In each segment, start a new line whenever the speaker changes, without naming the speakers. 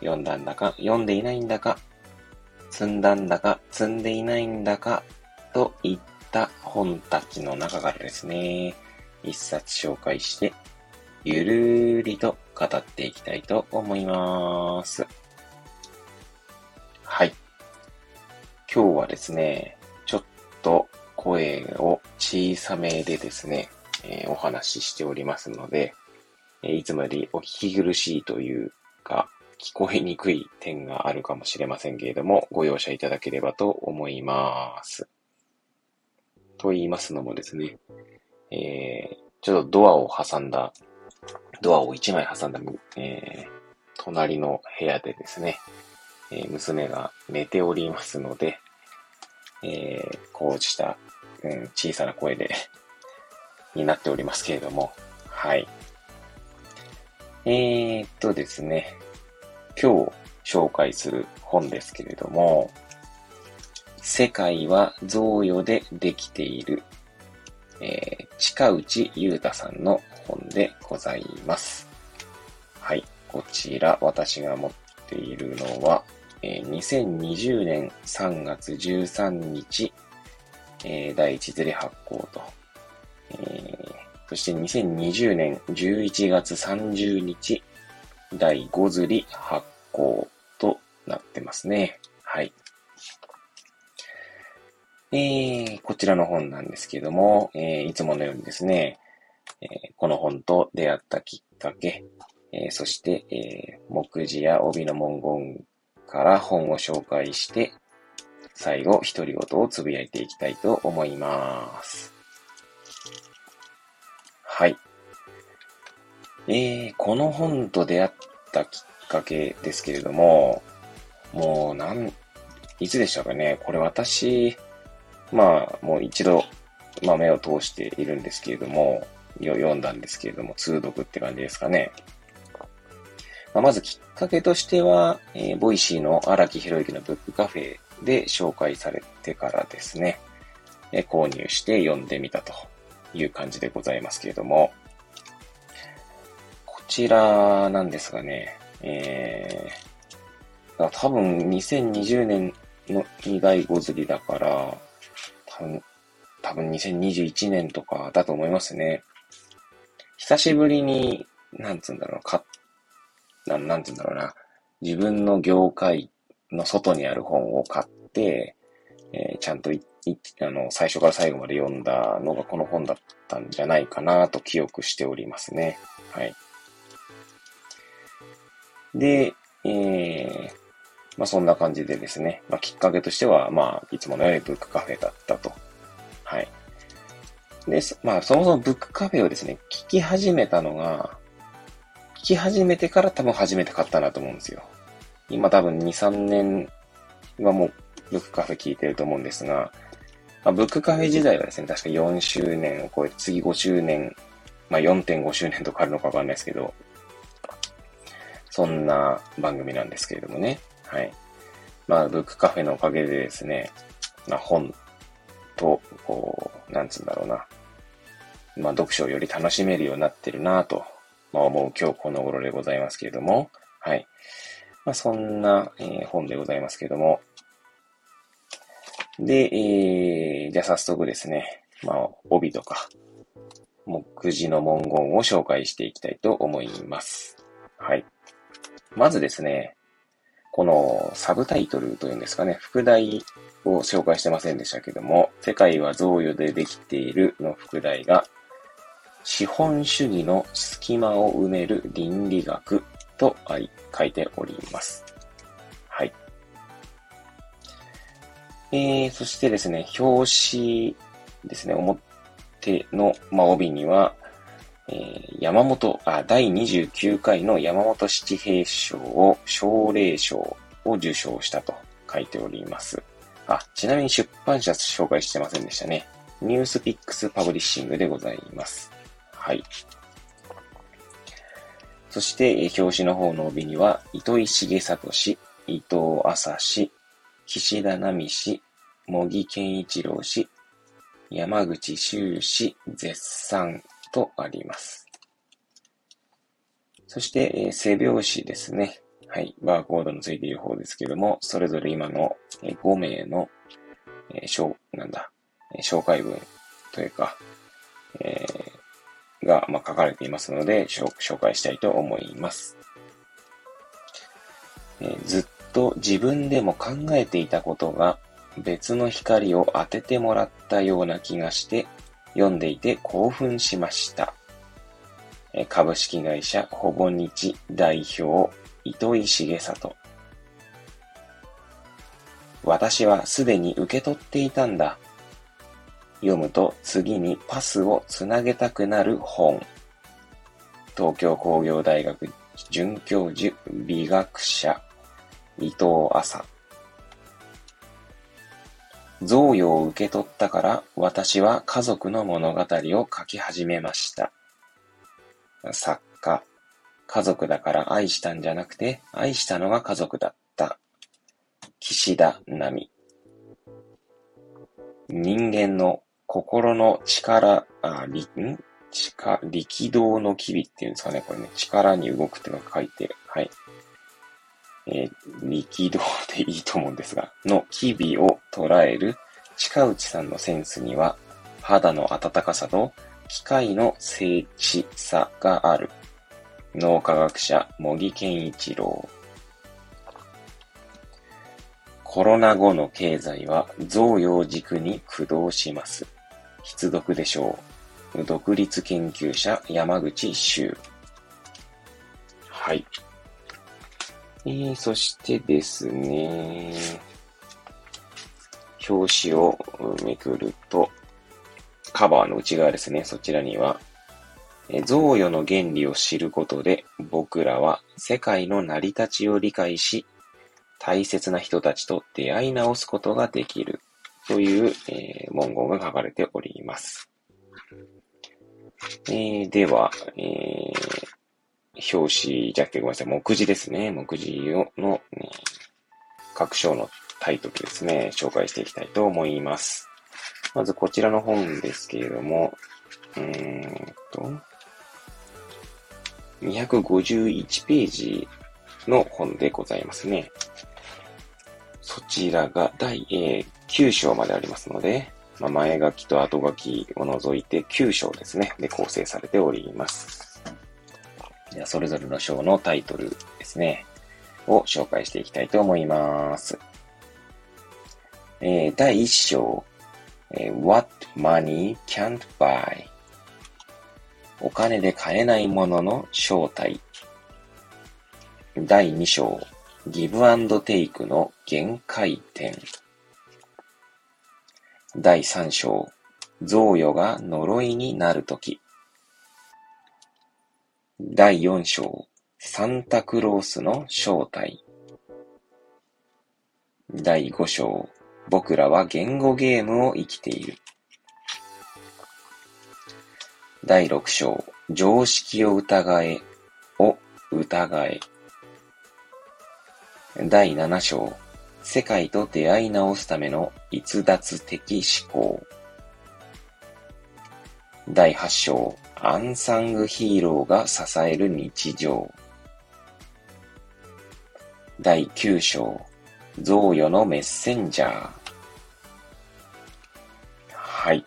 読んだんだか読んでいないんだか、積んだんだか積んでいないんだかといった本たちの中からですね、一冊紹介してゆるーりと語っていきたいと思います。はい。今日はですね、ちょっと声を小さめでですね、えー、お話ししておりますので、えいつもよりお聞き苦しいというか、聞こえにくい点があるかもしれませんけれども、ご容赦いただければと思います。と言いますのもですね、えー、ちょっとドアを挟んだドアを一枚挟んだ、えー、隣の部屋でですね、えー、娘が寝ておりますので、えー、こうした、うん、小さな声でになっておりますけれども、はい。えー、っとですね、今日紹介する本ですけれども、世界は贈与でできている、えー、近内裕太さんの本でございます。はい。こちら、私が持っているのは、えー、2020年3月13日、えー、第1釣り発行と、えー、そして2020年11月30日、第5釣り発行となってますね。はい。えー、こちらの本なんですけども、えー、いつものようにですね、えー、この本と出会ったきっかけ、えー、そして、えー、目次や帯の文言から本を紹介して、最後、独り言をつぶやいていきたいと思います。はい。えー、この本と出会ったきっかけですけれども、もう、なん、いつでしたかね？これ私、まあ、もう一度、まあ目を通しているんですけれども、読んだんですけれども、通読って感じですかね。まあ、まずきっかけとしては、えー、 Voicy の荒木博之のブックカフェで紹介されてからですね、えー、購入して読んでみたという感じでございますけれども、ちらなんですがね、えー、多分2020年の2第5釣りだから、多分、多分2021年とかだと思いますね。久しぶりに、なんつうんだろう、か、なん、なんつうんだろうな、自分の業界の外にある本を買って、えー、ちゃんとい、い、あの、最初から最後まで読んだのがこの本だったんじゃないかなと記憶しておりますね。はい。で、えー、まあそんな感じでですね、まあきっかけとしては、まあいつものようにブックカフェだったと。はい。で、まあ、そもそもブックカフェをですね、聞き始めたのが、聞き始めてから多分初めて買ったなと思うんですよ。今多分2、3年はもうブックカフェ聞いてると思うんですが、まあ、ブックカフェ時代はですね、確か4周年を超えて、次5周年、まあ4.5周年とかあるのかわかんないですけど、そんな番組なんですけれどもね。はい。まあ、ブックカフェのおかげでですね、まあ本と、こう、なんつうんだろうな。まあ、読書をより楽しめるようになってるなと、まあ、思う今日この頃でございますけれども、はい。まあ、そんな、えー、本でございますけれども、で、えー、じゃあ早速ですね、まあ、帯とか、目次の文言を紹介していきたいと思います。はい。まずですね、このサブタイトルというんですかね、副題を紹介してませんでしたけども、世界は贈与でできているの副題が、資本主義の隙間を埋める倫理学と書いております。はい。えー、そしてですね、表紙ですね、表の、まあ、帯には、え、山本、あ、第29回の山本七平賞を奨励賞を受賞したと書いております。あ、ちなみに出版社紹介してませんでしたね。ニュースピックスパブリッシングでございます。はい。そして、え表紙の方の帯には、糸井重里氏、伊藤浅氏、岸田奈美氏、茂木健一郎氏、山口修氏、絶賛とあります。そして、え背表紙ですね。はい。バーコードのついている方ですけども、それぞれ今のえ5名の、えー、なんだえ、紹介文というか、えー、が、まあ、書かれていますので、紹介したいと思います。えー、ずっと自分でも考えていたことが別の光を当ててもらったような気がして読んでいて興奮しました。株式会社ほぼ日代表糸井重里。私はすでに受け取っていたんだ。読むと次にパスをつなげたくなる本。東京工業大学准教授美学者伊藤麻。贈与を受け取ったから私は家族の物語を書き始めました。作家。家族だから愛したんじゃなくて愛したのが家族だった。岸田奈美。人間の心の力、あ、力、力道の機微っていうんですかね。これね、力に動くってのが書いて、はい。えー、力道でいいと思うんですが、の機微を捉える近内さんのセンスには、肌の温かさと機械の精緻さがある。脳科学者、茂木健一郎。コロナ後の経済は贈与軸に駆動します。必読でしょう。独立研究者、山口修。はい。えー、そしてですね、表紙をめくると、カバーの内側ですね、そちらには、贈与の原理を知ることで、僕らは世界の成り立ちを理解し、大切な人たちと出会い直すことができるという、えー、文言が書かれております。えー、では、えー、表紙じゃなくてごめんなさい、目次ですね。目次の、ね、各章のタイトルですね、紹介していきたいと思います。まずこちらの本ですけれども、うーんと、251ページの本でございますね。そちらが第、9章までありますので、まあ、前書きと後書きを除いて9章ですね、で構成されております。それぞれの章のタイトルですね、を紹介していきたいと思います。えー、第1章、えー、What Money Can't Buy お金で買えないものの正体。第2章、ギブアンドテイクの限界点。第3章、贈与が呪いになるとき。第4章、サンタクロースの正体。第5章、僕らは言語ゲームを生きている。第6章、常識を疑えを疑え。第7章、世界と出会い直すための逸脱的思考。第8章、アンサングヒーローが支える日常。第9章、贈与のメッセンジャー。はい。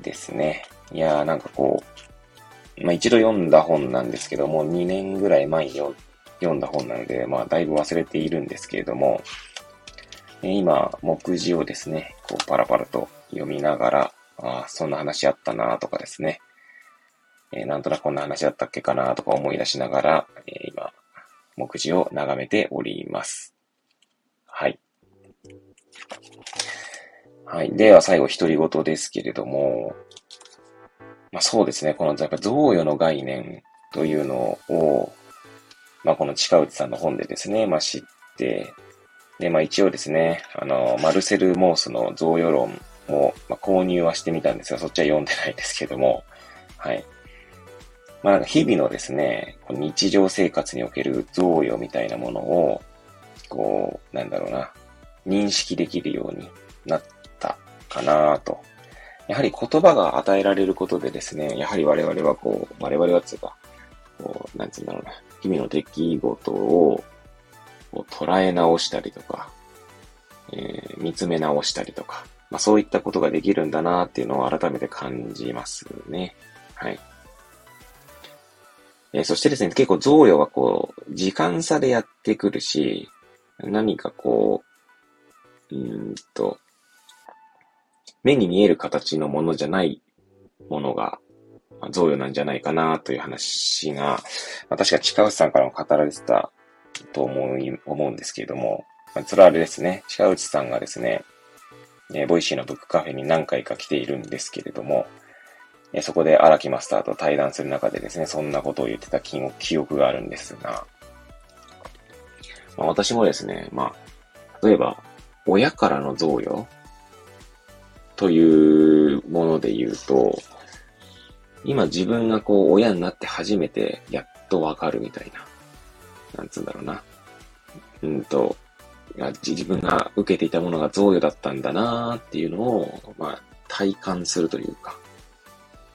ですね。いやーなんかこう、まあ、一度読んだ本なんですけども、2年ぐらい前に読んだ本なので、まあ、だいぶ忘れているんですけれども、今、目次をですね、こう、パラパラと読みながら、ああ、そんな話あったなとかですね。えー、なんとなくこんな話だったっけかなとか思い出しながら、えー、今、目次を眺めております。はい。はい。では最後、独り言ですけれども、まあそうですね、この、やっぱ贈与の概念というのを、まあ、この近内さんの本でですね、まあ、知って、で、まあ、一応ですね、あの、マルセル・モースの贈与論を、まあ、購入はしてみたんですが、そっちは読んでないですけども、はい。まあ、日々のですね、日常生活における贈与みたいなものを、こう、なんだろうな、認識できるようになったかなと。やはり言葉が与えられることでですね、やはり我々はこう、我々はつうか、こう、なんつうんだろうな、日々の出来事をを捉え直したりとか、えー、見つめ直したりとか、まあそういったことができるんだなっていうのを改めて感じますね。はい。えー、そしてですね、結構贈与はこう、時間差でやってくるし、何かこう、うんと、目に見える形のものじゃないものがあ、贈与なんじゃないかなという話が、まあ、確か近内さんからも語られてたと思い、思うんですけれども、まあ、それはあれですね、近内さんがですね、えー、 Voicy のブックカフェに何回か来ているんですけれども、えー、そこで荒木マスターと対談する中でですね、そんなことを言ってた記憶があるんですが、まあ、私もですね、まあ、例えば、親からの贈与というもので言うと、今自分がこう親になって初めてやっとわかるみたいな。なんつうんだろうな。うんと、自分が受けていたものが贈与だったんだなーっていうのを、まあ、体感するというか、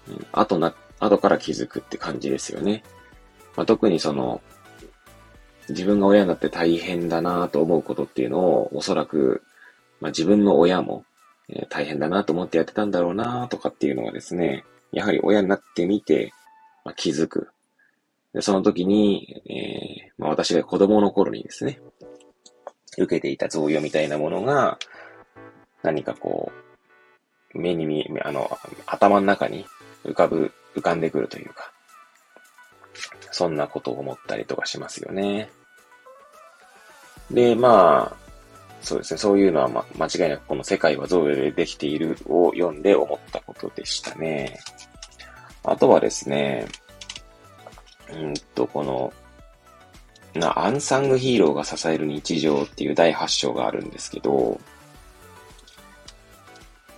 うん、後な、後から気づくって感じですよね。まあ、特にその、自分が親になって大変だなと思うことっていうのを、おそらく、まあ、自分の親も、えー、大変だなと思ってやってたんだろうなとかっていうのはですね、やはり親になってみて、まあ、気づく。でその時に、えー、まあ、私が子供の頃にですね、受けていた贈与みたいなものが、何かこう、目に見え、あの、頭の中に浮かぶ、浮かんでくるというか、そんなことを思ったりとかしますよね。で、まあ、そうですね、そういうのは、ま、間違いなくこの世界は贈与でできているを読んで思ったことでしたね。あとはですね、うんと、この、な、アンサングヒーローが支える日常っていう第8章があるんですけど、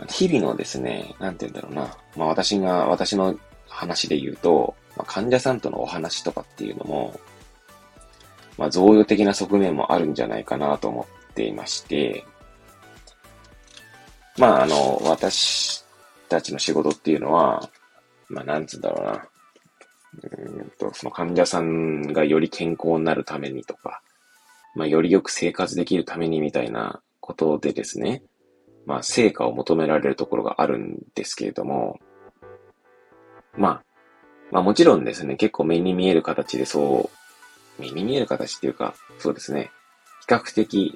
日々のですね、なんて言うんだろうな。まあ私が、私の話で言うと、まあ、患者さんとのお話とかっていうのも、まあ贈与的な側面もあるんじゃないかなと思っていまして、まああの、私たちの仕事っていうのは、まあなんつうんだろうな。うんと、その患者さんがより健康になるためにとか、まあ、よりよく生活できるためにみたいなことでですね、まあ、成果を求められるところがあるんですけれども、まあ、まあもちろんですね、結構目に見える形でそう、目に見える形っていうか、そうですね、比較的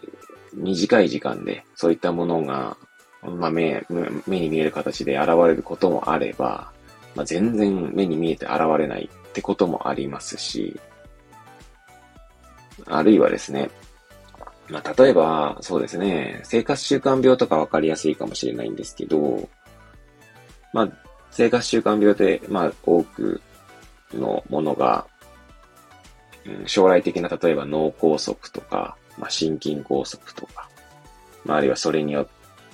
短い時間でそういったものが、まあ目、目に見える形で現れることもあれば、まあ、全然目に見えて現れないってこともありますし、あるいはですね、まあ、例えば、そうですね、生活習慣病とかわかりやすいかもしれないんですけど、まあ、生活習慣病で、まあ、多くのものが、うん、将来的な、例えば脳梗塞とか、まあ、心筋梗塞とか、まあ、あるいはそれによって、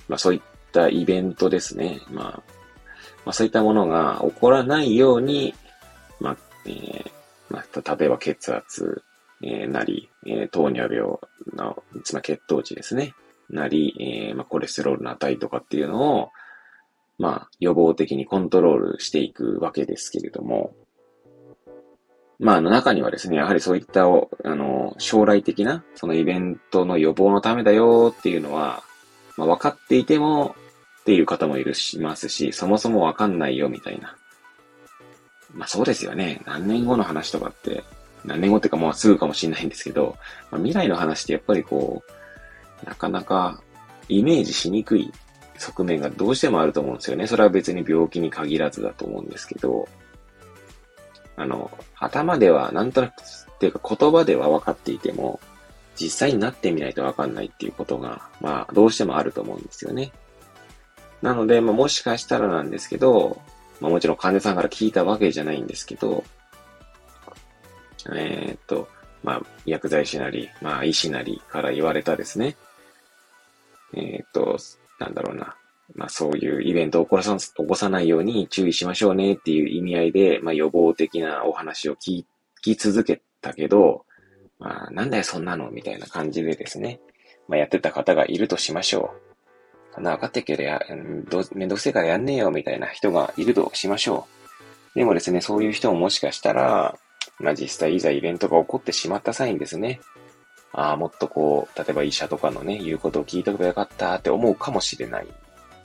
まあ、そういったイベントですね。まあ、まあ、そういったものが起こらないように、まあ、えー、まあ、例えば血圧、えー、なり、えー、糖尿病の、つまり血糖値ですね。なり、えー、まあ、コレステロールの値とかっていうのを、まあ、予防的にコントロールしていくわけですけれども、まあ、あの中にはですね、やはりそういった、あの、将来的な、そのイベントの予防のためだよっていうのは、まあ、分かっていても、っていう方もいるしますし、そもそもわかんないよみたいな。まあそうですよね。何年後の話とかって、何年後っていうかもうすぐかもしれないんですけど、まあ、未来の話ってやっぱりこう、なかなかイメージしにくい側面がどうしてもあると思うんですよね。それは別に病気に限らずだと思うんですけど、あの、頭ではなんとなく、っていうか言葉では分かっていても、実際になってみないと分かんないっていうことが、まあ、どうしてもあると思うんですよね。なので、まあ、もしかしたらなんですけど、まあ、もちろん患者さんから聞いたわけじゃないんですけど、えー、っと、まあ、薬剤師なり、まあ、医師なりから言われたですね、えっ、と、なんだろうな、まあそういうイベントを起こさ起こさないように注意しましょうねっていう意味合いで、まあ予防的なお話を聞き続けたけど、まあなんだよそんなのみたいな感じでですね、まあやってた方がいるとしましょう。そんな分かってっけどや、どめんどくせえからやんねえよみたいな人がいるとしましょう。でもですね、そういう人ももしかしたら、まあ実際いざイベントが起こってしまった際にですね、ああ、もっとこう、例えば医者とかのね、言うことを聞いとけばよかったって思うかもしれない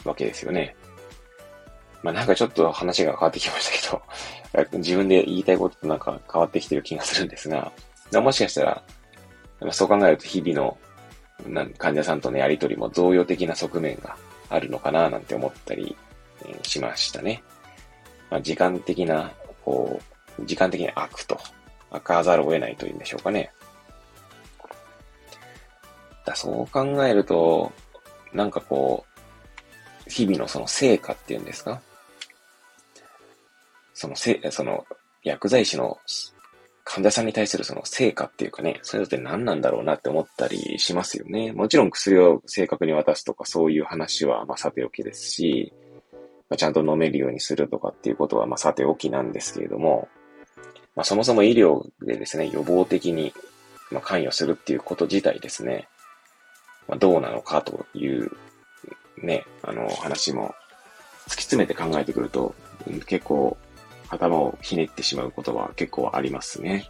わけですよね。まあなんかちょっと話が変わってきましたけど、自分で言いたいこととなんか変わってきてる気がするんですが、もしかしたら、そう考えると日々の患者さんとのやりとりも贈与的な側面があるのかななんて思ったり、えしましたね。まあ、時間的な、こう、時間的に悪と、開かざるを得ないというんでしょうかね。だそう考えると、なんかこう、日々のその成果っていうんですか？そのせ、その、薬剤師の患者さんに対するその成果っていうかね、それって何なんだろうなって思ったりしますよね。もちろん薬を正確に渡すとかそういう話はまあさておきですし、まあ、ちゃんと飲めるようにするとかっていうことはまあさておきなんですけれども、まあそもそも医療でですね、予防的にまあ関与するっていうこと自体ですね、まあ、どうなのかというね、あの、話も突き詰めて考えてくると、結構頭をひねってしまうことは結構ありますね。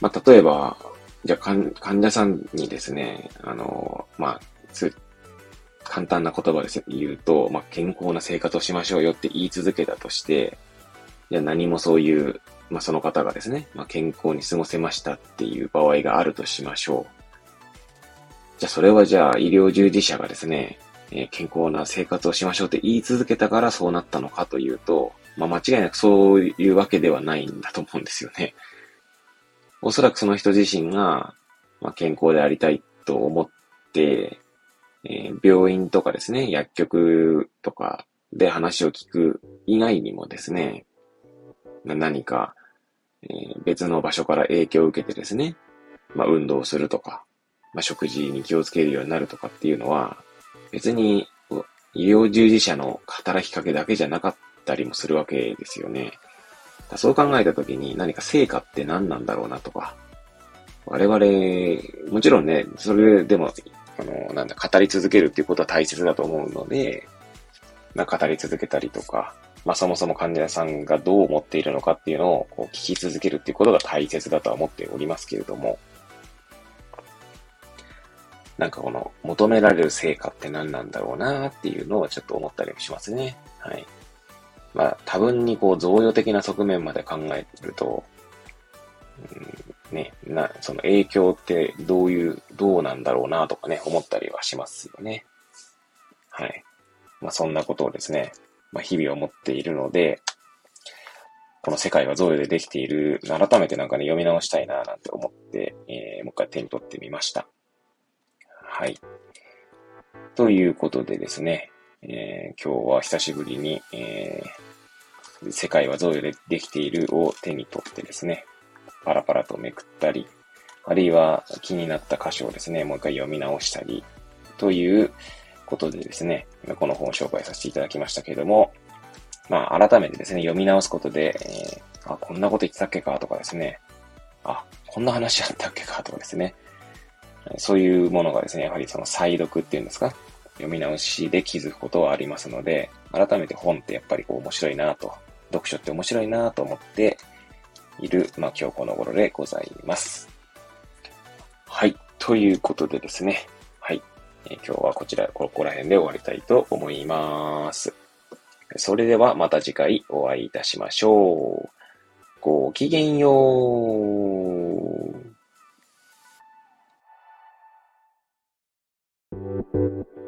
まあ、例えば、じゃあ患者さんにですね、あの、まあ、簡単な言葉で言うと、まあ、健康な生活をしましょうよって言い続けたとして、じゃあ何もそういう、まあ、その方がですね、まあ、健康に過ごせましたっていう場合があるとしましょう。じゃあそれはじゃあ医療従事者がですね、えー、健康な生活をしましょうって言い続けたからそうなったのかというと、まあ間違いなくそういうわけではないんだと思うんですよね。おそらくその人自身が、まあ、健康でありたいと思って、えー、病院とかですね、薬局とかで話を聞く以外にもですね、何か、えー、別の場所から影響を受けてですね、まあ、運動するとか、まあ、食事に気をつけるようになるとかっていうのは、別に医療従事者の働きかけだけじゃなかったりもするわけですよね。そう考えたときに何か成果って何なんだろうなとか、我々、もちろんね、それでも、あの、なんだ、語り続けるっていうことは大切だと思うので、まあ、語り続けたりとか、まあ、そもそも患者さんがどう思っているのかっていうのをこう聞き続けるっていうことが大切だとは思っておりますけれども、なんかこの求められる成果って何なんだろうなっていうのをちょっと思ったりもしますね。はい。まあ多分にこう贈与的な側面まで考えると、うん、ね、な、その影響ってどういう、どうなんだろうなとかね、思ったりはしますよね。はい。まあそんなことをですね、まあ日々思っているので、この世界は贈与でできている、改めてなんかね、読み直したいななんて思って、えー、もう一回手に取ってみました。はい。ということでですね、えー、今日は久しぶりに、えー、世界は贈与でできているを手に取ってですね、パラパラとめくったり、あるいは気になった箇所をですね、もう一回読み直したり、ということでですね、この本を紹介させていただきましたけれども、まあ、改めてですね、読み直すことで、えー、あ、こんなこと言ってたっけかとかですね、あ、こんな話あったっけかとかですね、そういうものがですね、やはりその再読っていうんですか、読み直しで気づくことはありますので、改めて本ってやっぱりこう面白いなと、読書って面白いなと思っている、まあ今日この頃でございます。はい。ということでですね。はい。えー、今日はこちら、ここら辺で終わりたいと思います。それではまた次回お会いいたしましょう。ごきげんよう。thank you